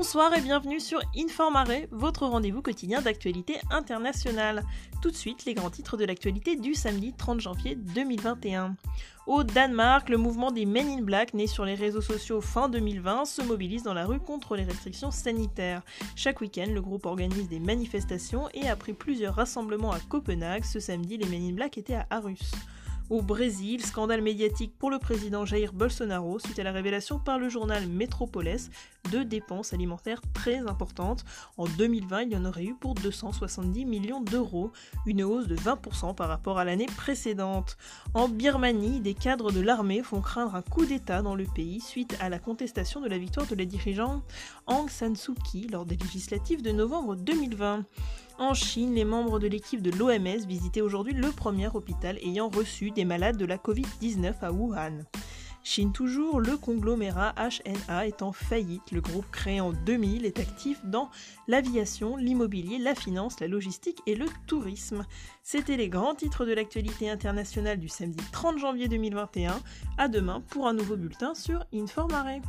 Bonsoir et bienvenue sur Informare, votre rendez-vous quotidien d'actualité internationale. Tout de suite, les grands titres de l'actualité du samedi 30 janvier 2021. Au Danemark, le mouvement des Men in Black, né sur les réseaux sociaux fin 2020, se mobilise dans la rue contre les restrictions sanitaires. Chaque week-end, le groupe organise des manifestations et après plusieurs rassemblements à Copenhague, ce samedi, les Men in Black étaient à Arus. Au Brésil, scandale médiatique pour le président Jair Bolsonaro suite à la révélation par le journal Metropolis de dépenses alimentaires très importantes. En 2020, il y en aurait eu pour 270 millions d'euros, une hausse de 20% par rapport à l'année précédente. En Birmanie, des cadres de l'armée font craindre un coup d'État dans le pays suite à la contestation de la victoire de la dirigeante Aung San Suu Kyi lors des législatives de novembre 2020. En Chine, les membres de l'équipe de l'OMS visitaient aujourd'hui le premier hôpital ayant reçu des malades de la Covid-19 à Wuhan. Chine toujours, le conglomérat HNA est en faillite. Le groupe créé en 2000 est actif dans l'aviation, l'immobilier, la finance, la logistique et le tourisme. C'était les grands titres de l'actualité internationale du samedi 30 janvier 2021. À demain pour un nouveau bulletin sur Informare.